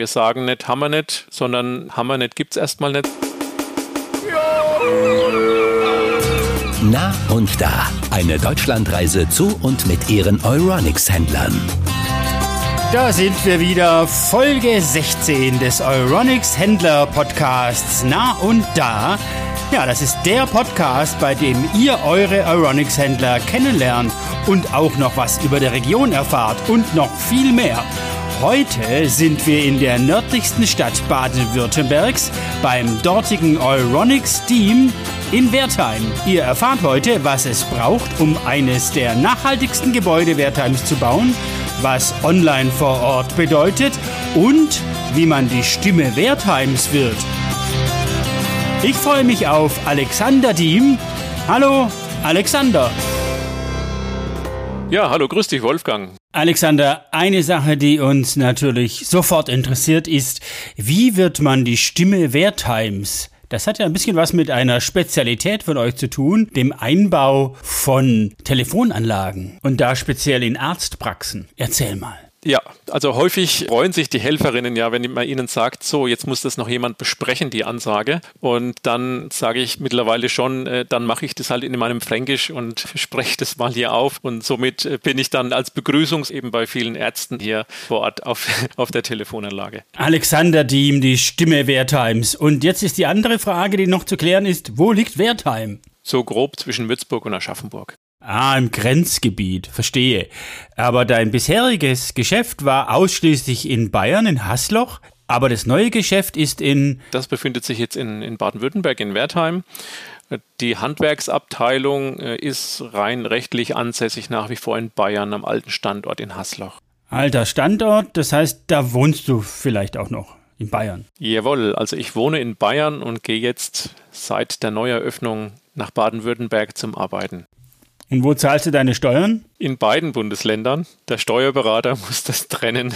Wir sagen nicht, haben wir nicht, sondern haben wir nicht, gibt es erstmal nicht. Na und da. Eine Deutschlandreise zu und mit ihren Euronics-Händlern. Da sind wir wieder, Folge 16 des Euronics Händler Podcasts Na und Da. Ja, das ist der Podcast, bei dem ihr eure Euronics Händler kennenlernt und auch noch was über der Region erfahrt und noch viel mehr. Heute sind wir in der nördlichsten Stadt Baden-Württembergs beim dortigen Euronics Team in Wertheim. Ihr erfahrt heute, was es braucht, um eines der nachhaltigsten Gebäude Wertheims zu bauen, was online vor Ort bedeutet und wie man die Stimme Wertheims wird. Ich freue mich auf Alexander Diem. Hallo, Alexander. Ja, hallo, grüß dich, Wolfgang. Alexander, eine Sache, die uns natürlich sofort interessiert, ist, wie wird man die Stimme Wertheims das hat ja ein bisschen was mit einer Spezialität von euch zu tun, dem Einbau von Telefonanlagen und da speziell in Arztpraxen. Erzähl mal. Ja, also häufig freuen sich die Helferinnen ja, wenn man ihnen sagt, so, jetzt muss das noch jemand besprechen, die Ansage. Und dann sage ich mittlerweile schon, äh, dann mache ich das halt in meinem Fränkisch und spreche das mal hier auf. Und somit äh, bin ich dann als Begrüßung eben bei vielen Ärzten hier vor Ort auf, auf der Telefonanlage. Alexander Diem, die Stimme Wertheims. Und jetzt ist die andere Frage, die noch zu klären ist, wo liegt Wertheim? So grob zwischen Würzburg und Aschaffenburg. Ah, im Grenzgebiet, verstehe. Aber dein bisheriges Geschäft war ausschließlich in Bayern, in Hasloch. Aber das neue Geschäft ist in. Das befindet sich jetzt in, in Baden-Württemberg, in Wertheim. Die Handwerksabteilung äh, ist rein rechtlich ansässig nach wie vor in Bayern am alten Standort in Hasloch. Alter Standort, das heißt, da wohnst du vielleicht auch noch in Bayern. Jawohl, also ich wohne in Bayern und gehe jetzt seit der Neueröffnung nach Baden-Württemberg zum Arbeiten. Und wo zahlst du deine Steuern? In beiden Bundesländern. Der Steuerberater muss das trennen.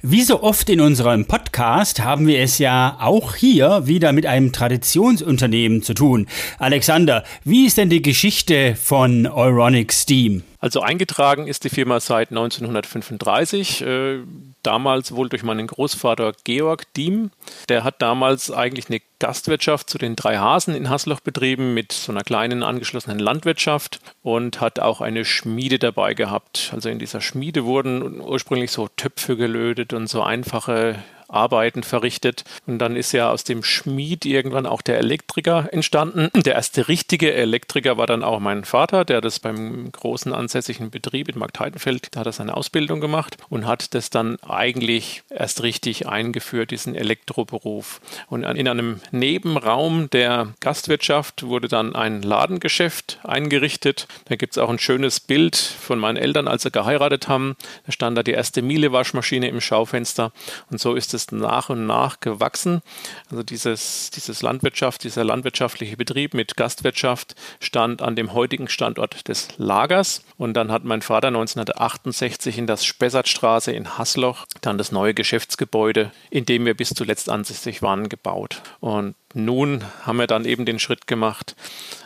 Wie so oft in unserem Podcast haben wir es ja auch hier wieder mit einem Traditionsunternehmen zu tun. Alexander, wie ist denn die Geschichte von Euronic Steam? Also eingetragen ist die Firma seit 1935, äh, damals wohl durch meinen Großvater Georg Diem. Der hat damals eigentlich eine Gastwirtschaft zu den drei Hasen in Hasloch betrieben mit so einer kleinen angeschlossenen Landwirtschaft und hat auch eine Schmiede dabei gehabt. Also in dieser Schmiede wurden ursprünglich so Töpfe gelötet und so einfache Arbeiten verrichtet. Und dann ist ja aus dem Schmied irgendwann auch der Elektriker entstanden. Der erste richtige Elektriker war dann auch mein Vater, der das beim großen ansässigen Betrieb in Marktheidenfeld, da hat er seine Ausbildung gemacht und hat das dann eigentlich erst richtig eingeführt, diesen Elektroberuf. Und in einem Nebenraum der Gastwirtschaft wurde dann ein Ladengeschäft eingerichtet. Da gibt es auch ein schönes Bild von meinen Eltern, als sie geheiratet haben. Da stand da die erste Miele-Waschmaschine im Schaufenster. Und so ist es ist nach und nach gewachsen. Also dieses, dieses Landwirtschaft, dieser landwirtschaftliche Betrieb mit Gastwirtschaft stand an dem heutigen Standort des Lagers. Und dann hat mein Vater 1968 in das Spessartstraße in Hasloch dann das neue Geschäftsgebäude, in dem wir bis zuletzt ansässig waren, gebaut. Und nun haben wir dann eben den Schritt gemacht,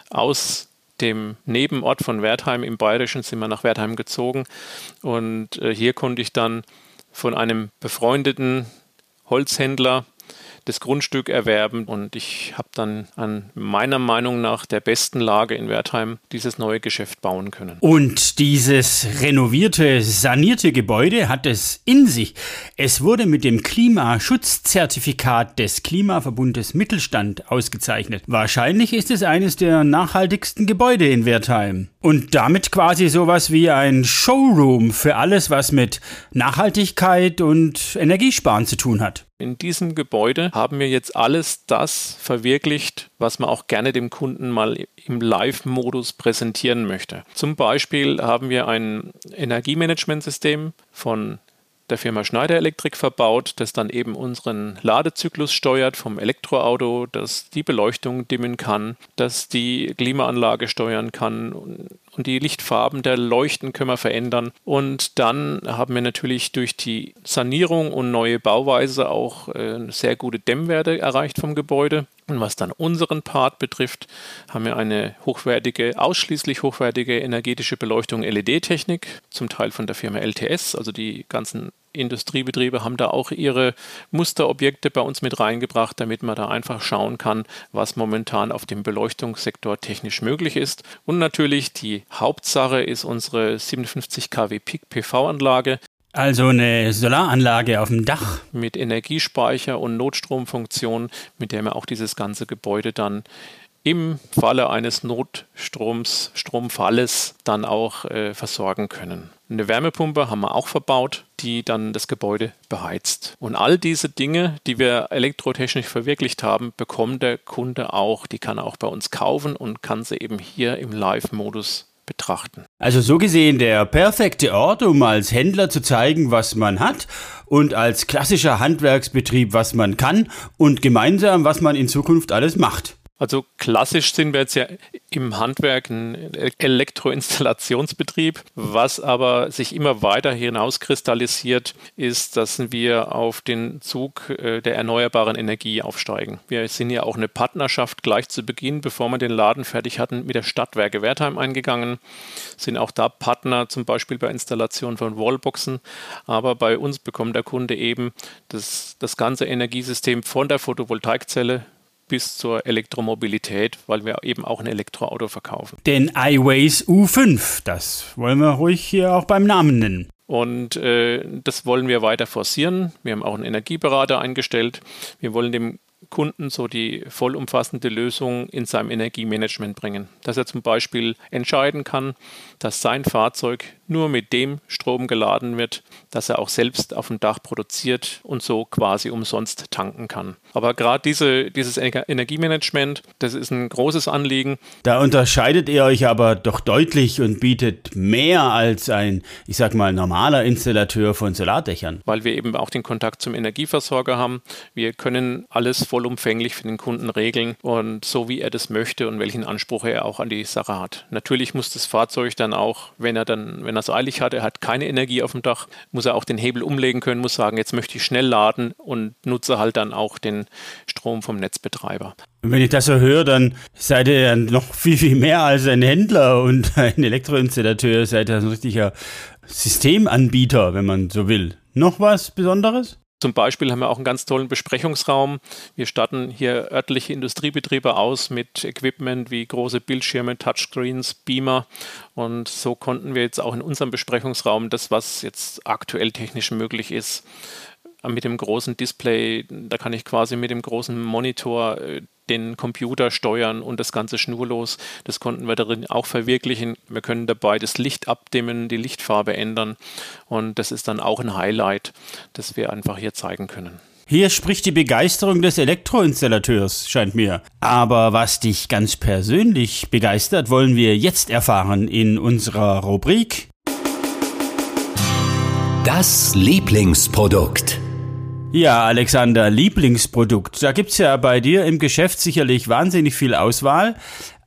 aus dem Nebenort von Wertheim im Bayerischen sind wir nach Wertheim gezogen und äh, hier konnte ich dann von einem befreundeten Holzhändler das Grundstück erwerben und ich habe dann an meiner Meinung nach der besten Lage in Wertheim dieses neue Geschäft bauen können. Und dieses renovierte, sanierte Gebäude hat es in sich. Es wurde mit dem Klimaschutzzertifikat des Klimaverbundes Mittelstand ausgezeichnet. Wahrscheinlich ist es eines der nachhaltigsten Gebäude in Wertheim. Und damit quasi sowas wie ein Showroom für alles, was mit Nachhaltigkeit und Energiesparen zu tun hat. In diesem Gebäude haben wir jetzt alles das verwirklicht, was man auch gerne dem Kunden mal im Live-Modus präsentieren möchte. Zum Beispiel haben wir ein Energiemanagementsystem von der Firma Schneider Elektrik verbaut, das dann eben unseren Ladezyklus steuert vom Elektroauto, das die Beleuchtung dimmen kann, das die Klimaanlage steuern kann und die Lichtfarben der Leuchten können wir verändern. Und dann haben wir natürlich durch die Sanierung und neue Bauweise auch äh, sehr gute Dämmwerte erreicht vom Gebäude. Und was dann unseren Part betrifft, haben wir eine hochwertige, ausschließlich hochwertige energetische Beleuchtung LED-Technik, zum Teil von der Firma LTS. Also die ganzen Industriebetriebe haben da auch ihre Musterobjekte bei uns mit reingebracht, damit man da einfach schauen kann, was momentan auf dem Beleuchtungssektor technisch möglich ist. Und natürlich die Hauptsache ist unsere 57 kW Peak PV-Anlage, also eine Solaranlage auf dem Dach. Mit Energiespeicher und Notstromfunktion, mit der wir auch dieses ganze Gebäude dann im Falle eines Notstroms, Stromfalles dann auch äh, versorgen können. Eine Wärmepumpe haben wir auch verbaut, die dann das Gebäude beheizt. Und all diese Dinge, die wir elektrotechnisch verwirklicht haben, bekommt der Kunde auch. Die kann er auch bei uns kaufen und kann sie eben hier im Live-Modus betrachten. Also so gesehen der perfekte Ort, um als Händler zu zeigen, was man hat und als klassischer Handwerksbetrieb, was man kann und gemeinsam, was man in Zukunft alles macht. Also klassisch sind wir jetzt ja im Handwerk ein Elektroinstallationsbetrieb. Was aber sich immer weiter hinauskristallisiert, ist, dass wir auf den Zug äh, der erneuerbaren Energie aufsteigen. Wir sind ja auch eine Partnerschaft gleich zu Beginn, bevor wir den Laden fertig hatten, mit der Stadtwerke Wertheim eingegangen, sind auch da Partner zum Beispiel bei Installation von Wallboxen. Aber bei uns bekommt der Kunde eben das, das ganze Energiesystem von der Photovoltaikzelle bis zur Elektromobilität, weil wir eben auch ein Elektroauto verkaufen. Den iWays U5, das wollen wir ruhig hier auch beim Namen nennen. Und äh, das wollen wir weiter forcieren. Wir haben auch einen Energieberater eingestellt. Wir wollen dem Kunden so die vollumfassende Lösung in seinem Energiemanagement bringen. Dass er zum Beispiel entscheiden kann, dass sein Fahrzeug nur mit dem Strom geladen wird, dass er auch selbst auf dem Dach produziert und so quasi umsonst tanken kann. Aber gerade diese, dieses Energiemanagement, das ist ein großes Anliegen. Da unterscheidet ihr euch aber doch deutlich und bietet mehr als ein, ich sag mal, normaler Installateur von Solardächern. Weil wir eben auch den Kontakt zum Energieversorger haben. Wir können alles vollumfänglich für den Kunden regeln und so wie er das möchte und welchen Anspruch er auch an die Sache hat. Natürlich muss das Fahrzeug dann auch, wenn er dann, wenn er es eilig hat, er hat keine Energie auf dem Dach, muss er auch den Hebel umlegen können, muss sagen, jetzt möchte ich schnell laden und nutze halt dann auch den Strom vom Netzbetreiber. wenn ich das so höre, dann seid ihr ja noch viel, viel mehr als ein Händler und ein Elektroinstallateur, seid ihr ein richtiger Systemanbieter, wenn man so will. Noch was Besonderes? Zum Beispiel haben wir auch einen ganz tollen Besprechungsraum. Wir statten hier örtliche Industriebetriebe aus mit Equipment wie große Bildschirme, Touchscreens, Beamer. Und so konnten wir jetzt auch in unserem Besprechungsraum das, was jetzt aktuell technisch möglich ist, mit dem großen Display, da kann ich quasi mit dem großen Monitor äh, den Computer steuern und das Ganze schnurlos. Das konnten wir darin auch verwirklichen. Wir können dabei das Licht abdimmen, die Lichtfarbe ändern und das ist dann auch ein Highlight, das wir einfach hier zeigen können. Hier spricht die Begeisterung des Elektroinstallateurs, scheint mir. Aber was dich ganz persönlich begeistert, wollen wir jetzt erfahren in unserer Rubrik Das Lieblingsprodukt. Ja, Alexander, Lieblingsprodukt. Da gibt's ja bei dir im Geschäft sicherlich wahnsinnig viel Auswahl,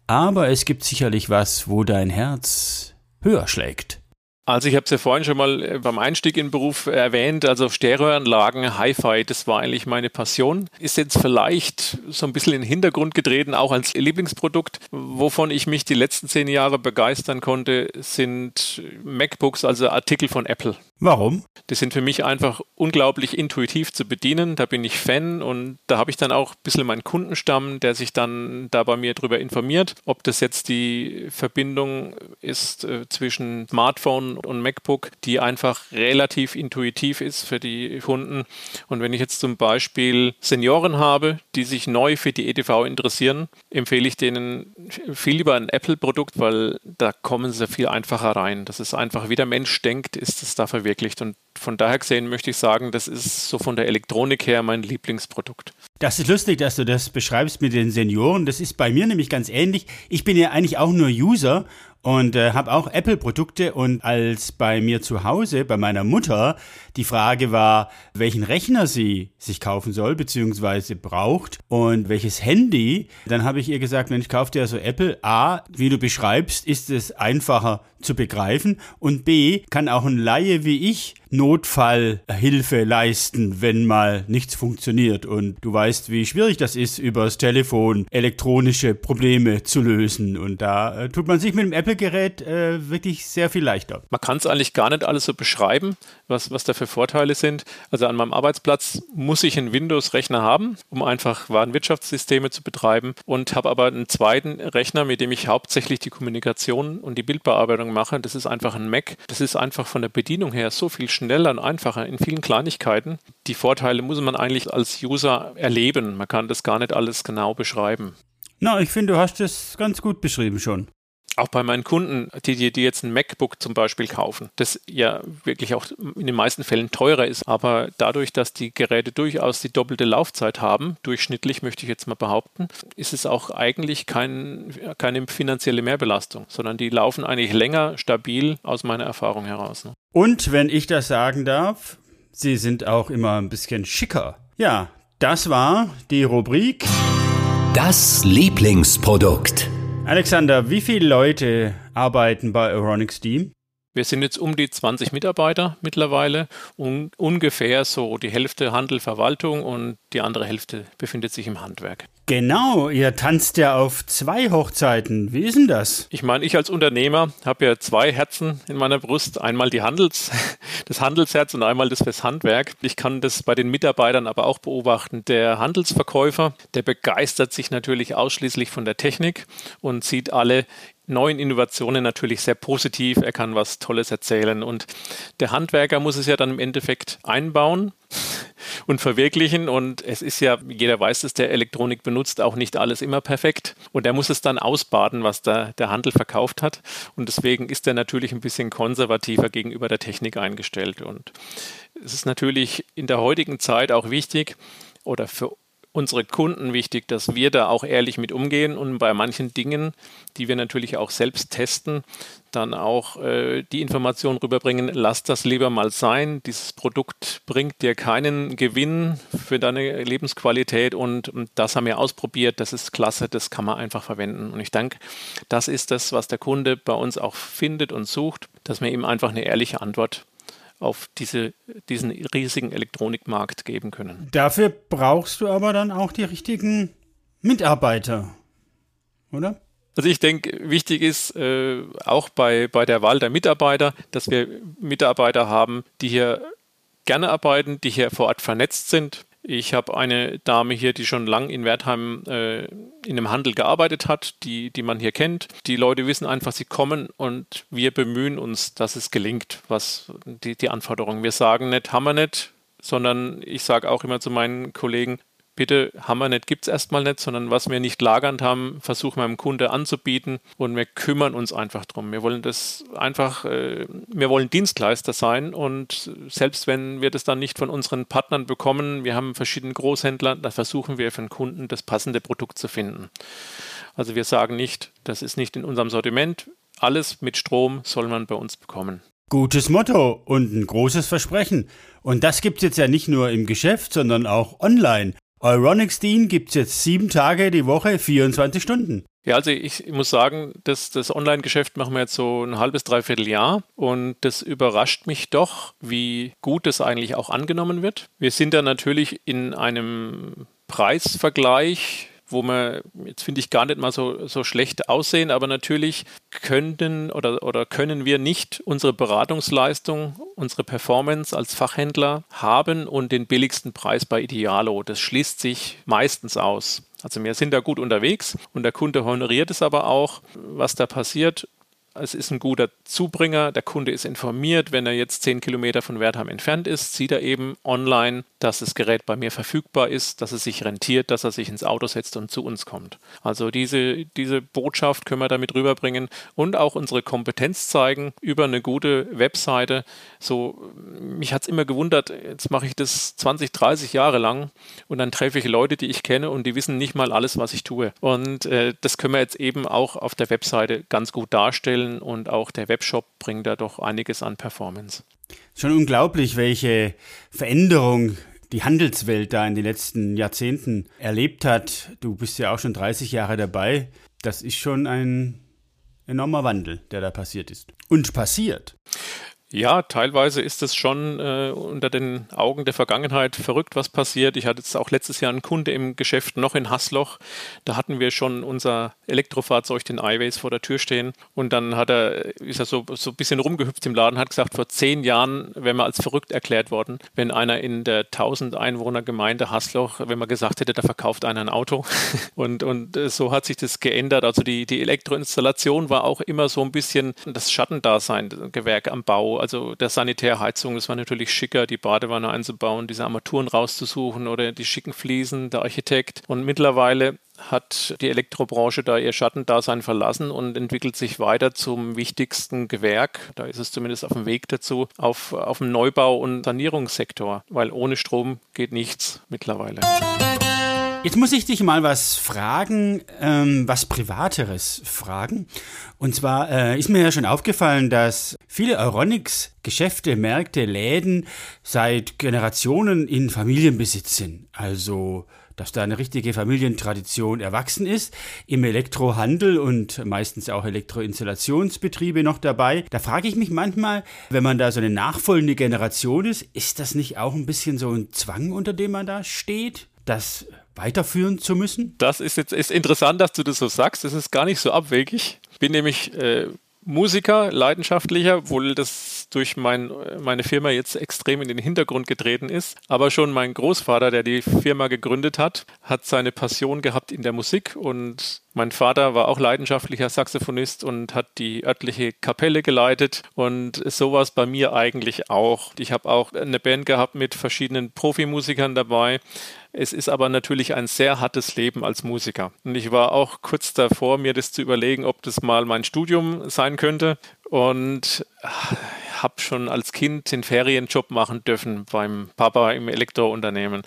aber es gibt sicherlich was, wo dein Herz höher schlägt. Also ich habe es ja vorhin schon mal äh, beim Einstieg in den Beruf erwähnt, also Stereoanlagen, Hi-Fi, das war eigentlich meine Passion. Ist jetzt vielleicht so ein bisschen in den Hintergrund getreten, auch als Lieblingsprodukt. Wovon ich mich die letzten zehn Jahre begeistern konnte, sind MacBooks, also Artikel von Apple. Warum? Die sind für mich einfach unglaublich intuitiv zu bedienen. Da bin ich Fan und da habe ich dann auch ein bisschen meinen Kundenstamm, der sich dann da bei mir darüber informiert, ob das jetzt die Verbindung ist äh, zwischen Smartphone und MacBook, die einfach relativ intuitiv ist für die Kunden. Und wenn ich jetzt zum Beispiel Senioren habe, die sich neu für die EDV interessieren, empfehle ich denen viel lieber ein Apple-Produkt, weil da kommen sie viel einfacher rein. Das ist einfach, wie der Mensch denkt, ist es da verwirklicht verwirklicht. Und von daher gesehen möchte ich sagen, das ist so von der Elektronik her mein Lieblingsprodukt. Das ist lustig, dass du das beschreibst mit den Senioren. Das ist bei mir nämlich ganz ähnlich. Ich bin ja eigentlich auch nur User und äh, habe auch Apple-Produkte und als bei mir zu Hause, bei meiner Mutter, die Frage war, welchen Rechner sie sich kaufen soll, beziehungsweise braucht und welches Handy, dann habe ich ihr gesagt, Mensch, kauf dir also Apple. A, wie du beschreibst, ist es einfacher zu begreifen und B kann auch ein Laie wie ich Notfallhilfe leisten, wenn mal nichts funktioniert. Und du weißt, wie schwierig das ist, übers Telefon elektronische Probleme zu lösen. Und da äh, tut man sich mit dem Apple-Gerät äh, wirklich sehr viel leichter. Man kann es eigentlich gar nicht alles so beschreiben, was, was da für Vorteile sind. Also an meinem Arbeitsplatz muss ich einen Windows-Rechner haben, um einfach Warenwirtschaftssysteme zu betreiben und habe aber einen zweiten Rechner, mit dem ich hauptsächlich die Kommunikation und die Bildbearbeitung mache. Das ist einfach ein Mac. Das ist einfach von der Bedienung her so viel schneller und einfacher in vielen Kleinigkeiten. Die Vorteile muss man eigentlich als User erleben. Man kann das gar nicht alles genau beschreiben. Na, ich finde, du hast es ganz gut beschrieben schon auch bei meinen Kunden, die, die, die jetzt ein MacBook zum Beispiel kaufen, das ja wirklich auch in den meisten Fällen teurer ist, aber dadurch, dass die Geräte durchaus die doppelte Laufzeit haben, durchschnittlich möchte ich jetzt mal behaupten, ist es auch eigentlich kein, keine finanzielle Mehrbelastung, sondern die laufen eigentlich länger stabil aus meiner Erfahrung heraus. Ne? Und wenn ich das sagen darf, sie sind auch immer ein bisschen schicker. Ja, das war die Rubrik Das Lieblingsprodukt. Alexander, wie viele Leute arbeiten bei Euronic Steam? Wir sind jetzt um die 20 Mitarbeiter mittlerweile und ungefähr so die Hälfte Handel, Verwaltung und die andere Hälfte befindet sich im Handwerk. Genau, ihr tanzt ja auf zwei Hochzeiten. Wie ist denn das? Ich meine, ich als Unternehmer habe ja zwei Herzen in meiner Brust. Einmal die Handels, das Handelsherz und einmal das fürs Handwerk. Ich kann das bei den Mitarbeitern aber auch beobachten. Der Handelsverkäufer, der begeistert sich natürlich ausschließlich von der Technik und sieht alle neuen Innovationen natürlich sehr positiv. Er kann was Tolles erzählen und der Handwerker muss es ja dann im Endeffekt einbauen und verwirklichen. Und es ist ja, jeder weiß es, der Elektronik benutzt, auch nicht alles immer perfekt. Und er muss es dann ausbaden, was da der Handel verkauft hat. Und deswegen ist er natürlich ein bisschen konservativer gegenüber der Technik eingestellt. Und es ist natürlich in der heutigen Zeit auch wichtig, oder für unsere Kunden wichtig, dass wir da auch ehrlich mit umgehen und bei manchen Dingen, die wir natürlich auch selbst testen, dann auch äh, die Information rüberbringen, lass das lieber mal sein. Dieses Produkt bringt dir keinen Gewinn für deine Lebensqualität und, und das haben wir ausprobiert, das ist klasse, das kann man einfach verwenden. Und ich denke, das ist das, was der Kunde bei uns auch findet und sucht, dass wir ihm einfach eine ehrliche Antwort auf diese, diesen riesigen Elektronikmarkt geben können. Dafür brauchst du aber dann auch die richtigen Mitarbeiter, oder? Also ich denke, wichtig ist äh, auch bei, bei der Wahl der Mitarbeiter, dass wir Mitarbeiter haben, die hier gerne arbeiten, die hier vor Ort vernetzt sind, ich habe eine Dame hier, die schon lang in Wertheim äh, in einem Handel gearbeitet hat, die, die man hier kennt. Die Leute wissen einfach, sie kommen und wir bemühen uns, dass es gelingt, was die, die Anforderungen. Wir sagen nicht, haben wir nicht, sondern ich sage auch immer zu meinen Kollegen, bitte Hammer nicht gibt es erstmal nicht, sondern was wir nicht lagernd haben, versuchen wir dem Kunde anzubieten und wir kümmern uns einfach drum. Wir wollen das einfach, äh, wir wollen Dienstleister sein und selbst wenn wir das dann nicht von unseren Partnern bekommen, wir haben verschiedene Großhändler, da versuchen wir für den Kunden das passende Produkt zu finden. Also wir sagen nicht, das ist nicht in unserem Sortiment, alles mit Strom soll man bei uns bekommen. Gutes Motto und ein großes Versprechen. Und das gibt es jetzt ja nicht nur im Geschäft, sondern auch online. Euronics Dean gibt es jetzt sieben Tage die Woche, 24 Stunden. Ja, also ich muss sagen, das, das Online-Geschäft machen wir jetzt so ein halbes, dreiviertel Jahr und das überrascht mich doch, wie gut das eigentlich auch angenommen wird. Wir sind da natürlich in einem Preisvergleich wo wir jetzt finde ich gar nicht mal so, so schlecht aussehen, aber natürlich könnten oder, oder können wir nicht unsere Beratungsleistung, unsere Performance als Fachhändler haben und den billigsten Preis bei Idealo. Das schließt sich meistens aus. Also wir sind da gut unterwegs und der Kunde honoriert es aber auch, was da passiert es ist ein guter Zubringer, der Kunde ist informiert, wenn er jetzt zehn Kilometer von Wertheim entfernt ist, sieht er eben online, dass das Gerät bei mir verfügbar ist, dass es sich rentiert, dass er sich ins Auto setzt und zu uns kommt. Also diese, diese Botschaft können wir damit rüberbringen und auch unsere Kompetenz zeigen über eine gute Webseite. So, mich hat es immer gewundert, jetzt mache ich das 20, 30 Jahre lang und dann treffe ich Leute, die ich kenne und die wissen nicht mal alles, was ich tue. Und äh, das können wir jetzt eben auch auf der Webseite ganz gut darstellen entwickeln und auch der Webshop bringt da doch einiges an Performance. Schon unglaublich, welche Veränderung die Handelswelt da in den letzten Jahrzehnten erlebt hat. Du bist ja auch schon 30 Jahre dabei. Das ist schon ein enormer Wandel, der da passiert ist. Und passiert. Ja, teilweise ist es schon äh, unter den Augen der Vergangenheit verrückt, was passiert. Ich hatte jetzt auch letztes Jahr einen Kunde im Geschäft noch in Hasloch. Da hatten wir schon unser Elektrofahrzeug, den iWays, vor der Tür stehen. Und dann hat er, ist er so, so ein bisschen rumgehüpft im Laden, hat gesagt, vor zehn Jahren wäre man als verrückt erklärt worden, wenn einer in der 1000 Einwohner Gemeinde Hasloch, wenn man gesagt hätte, da verkauft einer ein Auto. und, und äh, so hat sich das geändert. Also die, die Elektroinstallation war auch immer so ein bisschen das Schattendasein, Gewerk am Bau also der Sanitärheizung. Es war natürlich schicker, die Badewanne einzubauen, diese Armaturen rauszusuchen oder die schicken Fliesen, der Architekt. Und mittlerweile hat die Elektrobranche da ihr Schattendasein verlassen und entwickelt sich weiter zum wichtigsten Gewerk, da ist es zumindest auf dem Weg dazu, auf, auf dem Neubau- und Sanierungssektor, weil ohne Strom geht nichts mittlerweile. Jetzt muss ich dich mal was fragen, ähm, was Privateres fragen. Und zwar äh, ist mir ja schon aufgefallen, dass viele Euronics Geschäfte, Märkte, Läden seit Generationen in Familienbesitz sind. Also dass da eine richtige Familientradition erwachsen ist. Im Elektrohandel und meistens auch Elektroinstallationsbetriebe noch dabei. Da frage ich mich manchmal, wenn man da so eine nachfolgende Generation ist, ist das nicht auch ein bisschen so ein Zwang, unter dem man da steht? Das weiterführen zu müssen? Das ist jetzt ist interessant, dass du das so sagst. Das ist gar nicht so abwegig. Ich bin nämlich äh, Musiker, leidenschaftlicher, obwohl das durch mein, meine Firma jetzt extrem in den Hintergrund getreten ist. Aber schon mein Großvater, der die Firma gegründet hat, hat seine Passion gehabt in der Musik und mein Vater war auch leidenschaftlicher Saxophonist und hat die örtliche Kapelle geleitet und sowas bei mir eigentlich auch. Ich habe auch eine Band gehabt mit verschiedenen Profimusikern dabei. Es ist aber natürlich ein sehr hartes Leben als Musiker. Und ich war auch kurz davor, mir das zu überlegen, ob das mal mein Studium sein könnte. Und habe schon als Kind den Ferienjob machen dürfen beim Papa im Elektrounternehmen.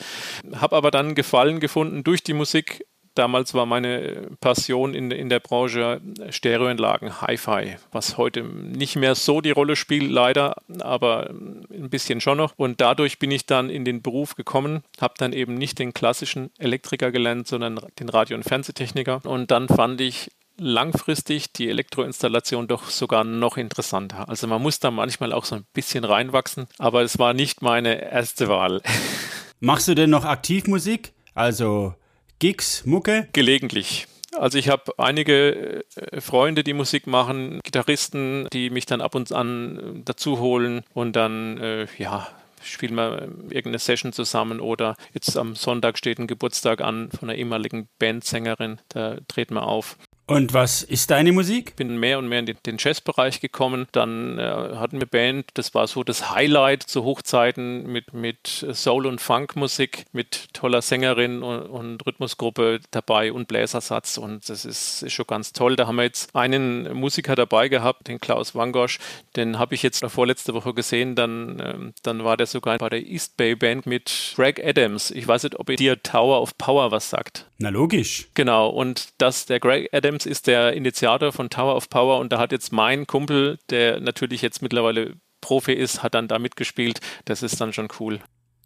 Habe aber dann Gefallen gefunden durch die Musik Damals war meine Passion in, in der Branche Stereoanlagen, Hi-Fi, was heute nicht mehr so die Rolle spielt, leider, aber ein bisschen schon noch. Und dadurch bin ich dann in den Beruf gekommen, habe dann eben nicht den klassischen Elektriker gelernt, sondern den Radio- und Fernsehtechniker. Und dann fand ich langfristig die Elektroinstallation doch sogar noch interessanter. Also man muss da manchmal auch so ein bisschen reinwachsen, aber es war nicht meine erste Wahl. Machst du denn noch Aktivmusik? Also Gigs, Mucke? Gelegentlich. Also ich habe einige äh, Freunde, die Musik machen, Gitarristen, die mich dann ab und an äh, dazu holen und dann, äh, ja, spielen wir irgendeine Session zusammen oder jetzt am Sonntag steht ein Geburtstag an von einer ehemaligen Bandsängerin, da treten wir auf. Und was ist deine Musik? Ich bin mehr und mehr in den, den Jazzbereich gekommen. Dann äh, hatten wir Band, das war so das Highlight zu Hochzeiten mit, mit Soul- und Funkmusik, mit toller Sängerin und, und, Rhythmusgruppe dabei und Bläsersatz. Und das ist, ist, schon ganz toll. Da haben wir jetzt einen Musiker dabei gehabt, den Klaus Wangosch. Den habe ich jetzt vorletzte Woche gesehen. Dann, ähm, dann war der sogar bei der East Bay Band mit Greg Adams. Ich weiß nicht, ob ihr dir Tower of Power was sagt. Na logisch. Genau. Und dass der Greg Adams Williams ist der Initiator von Tower of Power und da hat jetzt mein Kumpel, der natürlich jetzt mittlerweile Profi ist, hat dann da mitgespielt. Das ist dann schon cool.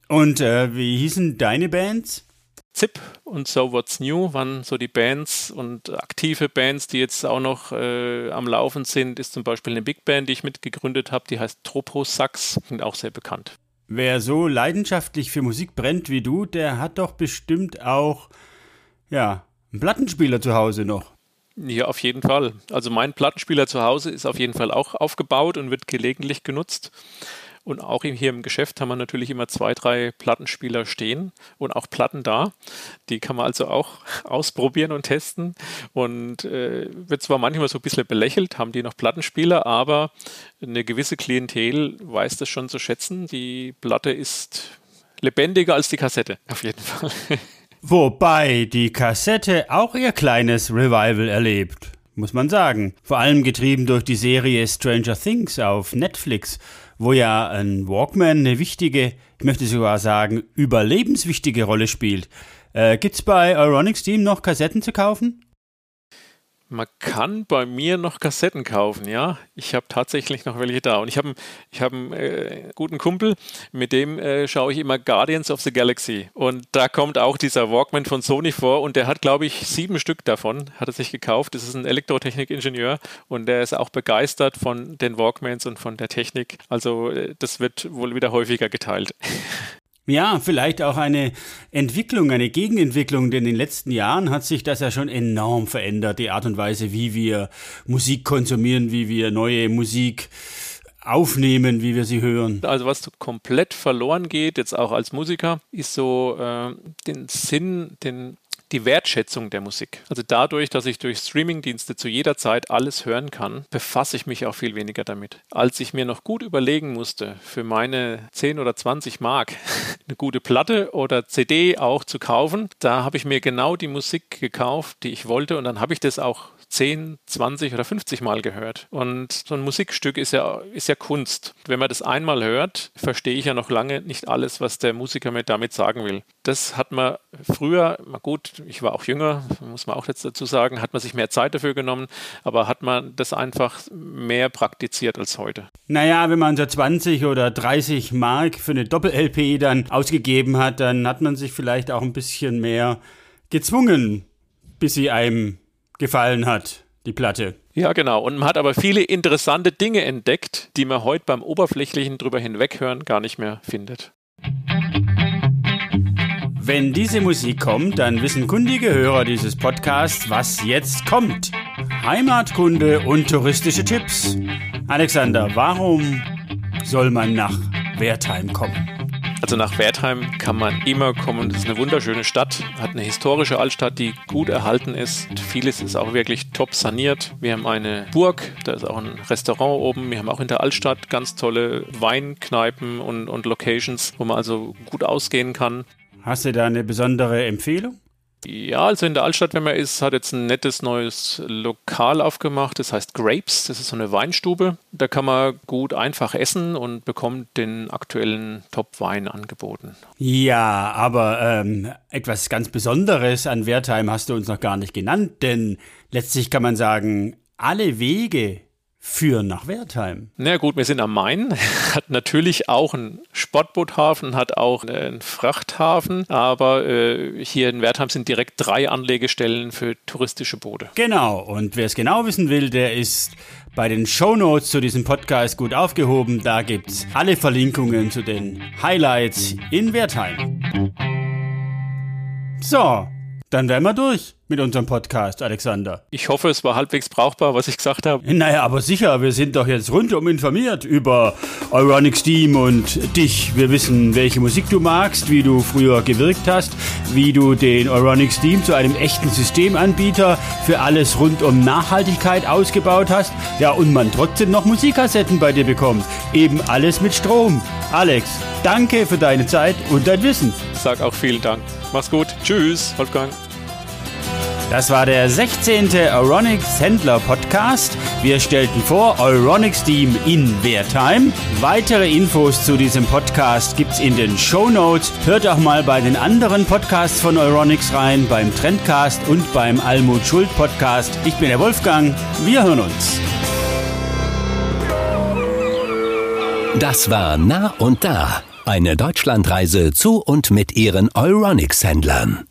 Und äh, wie hießen deine Bands? ZIP und So What's New waren so die Bands und aktive Bands, die jetzt auch noch äh, am Laufen sind, ist zum Beispiel eine Big Band, die ich mitgegründet habe, die heißt Tropo Sax, sind auch sehr bekannt. Wer so leidenschaftlich für Musik brennt wie du, der hat doch bestimmt auch, ja, einen Plattenspieler zu Hause noch. Ja, auf jeden Fall. Also mein Plattenspieler zu Hause ist auf jeden Fall auch aufgebaut und wird gelegentlich genutzt. Und auch hier im Geschäft haben wir natürlich immer zwei, drei Plattenspieler stehen und auch Platten da. Die kann man also auch ausprobieren und testen. Und äh, wird zwar manchmal so ein bisschen belächelt, haben die noch Plattenspieler, aber eine gewisse Klientel weiß das schon zu schätzen. Die Platte ist lebendiger als die Kassette, auf jeden Fall. Wobei die Kassette auch ihr kleines Revival erlebt, muss man sagen. Vor allem getrieben durch die Serie Stranger Things auf Netflix, wo ja ein Walkman eine wichtige, ich möchte sogar sagen, überlebenswichtige Rolle spielt. Äh, gibt's bei Euronics Team noch Kassetten zu kaufen? Man kann bei mir noch Kassetten kaufen, ja. Ich habe tatsächlich noch welche da. Und ich habe ich hab einen äh, guten Kumpel, mit dem äh, schaue ich immer Guardians of the Galaxy. Und da kommt auch dieser Walkman von Sony vor und der hat, glaube ich, sieben Stück davon, hat er sich gekauft. Das ist ein Elektrotechnik-Ingenieur und der ist auch begeistert von den Walkmans und von der Technik. Also äh, das wird wohl wieder häufiger geteilt. Ja, vielleicht auch eine Entwicklung, eine Gegenentwicklung, denn in den letzten Jahren hat sich das ja schon enorm verändert, die Art und Weise, wie wir Musik konsumieren, wie wir neue Musik aufnehmen, wie wir sie hören. Also was komplett verloren geht, jetzt auch als Musiker, ist so äh, den Sinn, den die Wertschätzung der Musik. Also dadurch, dass ich durch Streamingdienste zu jeder Zeit alles hören kann, befasse ich mich auch viel weniger damit. Als ich mir noch gut überlegen musste, für meine 10 oder 20 Mark eine gute Platte oder CD auch zu kaufen, da habe ich mir genau die Musik gekauft, die ich wollte und dann habe ich das auch 10, 20 oder 50 Mal gehört. Und so ein Musikstück ist ja, ist ja Kunst. Wenn man das einmal hört, verstehe ich ja noch lange nicht alles, was der Musiker mir damit sagen will. Das hat man früher, gut, ich war auch jünger, muss man auch jetzt dazu sagen, hat man sich mehr Zeit dafür genommen, aber hat man das einfach mehr praktiziert als heute. Naja, wenn man so 20 oder 30 Mark für eine Doppel-LP dann ausgegeben hat, dann hat man sich vielleicht auch ein bisschen mehr gezwungen, bis sie einem gefallen hat, die Platte. Ja, genau. Und man hat aber viele interessante Dinge entdeckt, die man heute beim oberflächlichen drüber hinweghören gar nicht mehr findet. Wenn diese Musik kommt, dann wissen kundige Hörer dieses Podcasts, was jetzt kommt. Heimatkunde und touristische Tipps. Alexander, warum soll man nach Wertheim kommen? Also nach Wertheim kann man immer kommen. Das ist eine wunderschöne Stadt, hat eine historische Altstadt, die gut erhalten ist. Vieles ist auch wirklich top saniert. Wir haben eine Burg, da ist auch ein Restaurant oben. Wir haben auch in der Altstadt ganz tolle Weinkneipen und, und Locations, wo man also gut ausgehen kann. Hast du da eine besondere Empfehlung? Ja, also in der Altstadt, wenn man ist, hat jetzt ein nettes neues Lokal aufgemacht. Das heißt Grapes. Das ist so eine Weinstube. Da kann man gut einfach essen und bekommt den aktuellen Top-Wein angeboten. Ja, aber ähm, etwas ganz Besonderes an Wertheim hast du uns noch gar nicht genannt, denn letztlich kann man sagen, alle Wege führen nach Wertheim. Na gut, wir sind am Main, hat natürlich auch einen Sportboothafen, hat auch einen Frachthafen, aber äh, hier in Wertheim sind direkt drei Anlegestellen für touristische Boote. Genau, und wer es genau wissen will, der ist bei den Shownotes zu diesem Podcast gut aufgehoben. Da gibt es alle Verlinkungen zu den Highlights in Wertheim. So, dann wären wir durch mit unserem Podcast, Alexander. Ich hoffe, es war halbwegs brauchbar, was ich gesagt habe. Naja, aber sicher, wir sind doch jetzt rundum informiert über Euronic Steam und dich. Wir wissen, welche Musik du magst, wie du früher gewirkt hast, wie du den Euronic Steam zu einem echten Systemanbieter für alles rund um Nachhaltigkeit ausgebaut hast. Ja, und man trotzdem noch Musikkassetten bei dir bekommt. Eben alles mit Strom. Alex, danke für deine Zeit und dein Wissen. Sag auch vielen Dank. Mach's gut. Tschüss, Wolfgang. Das war der 16. Euronics Händler Podcast. Wir stellten vor Euronics Team in Wertheim. Weitere Infos zu diesem Podcast gibt's in den Show Notes. Hört auch mal bei den anderen Podcasts von Euronics rein, beim Trendcast und beim Almut Schuld Podcast. Ich bin der Wolfgang. Wir hören uns. Das war Nah und Da, eine Deutschlandreise zu und mit ihren Euronics-Händlern.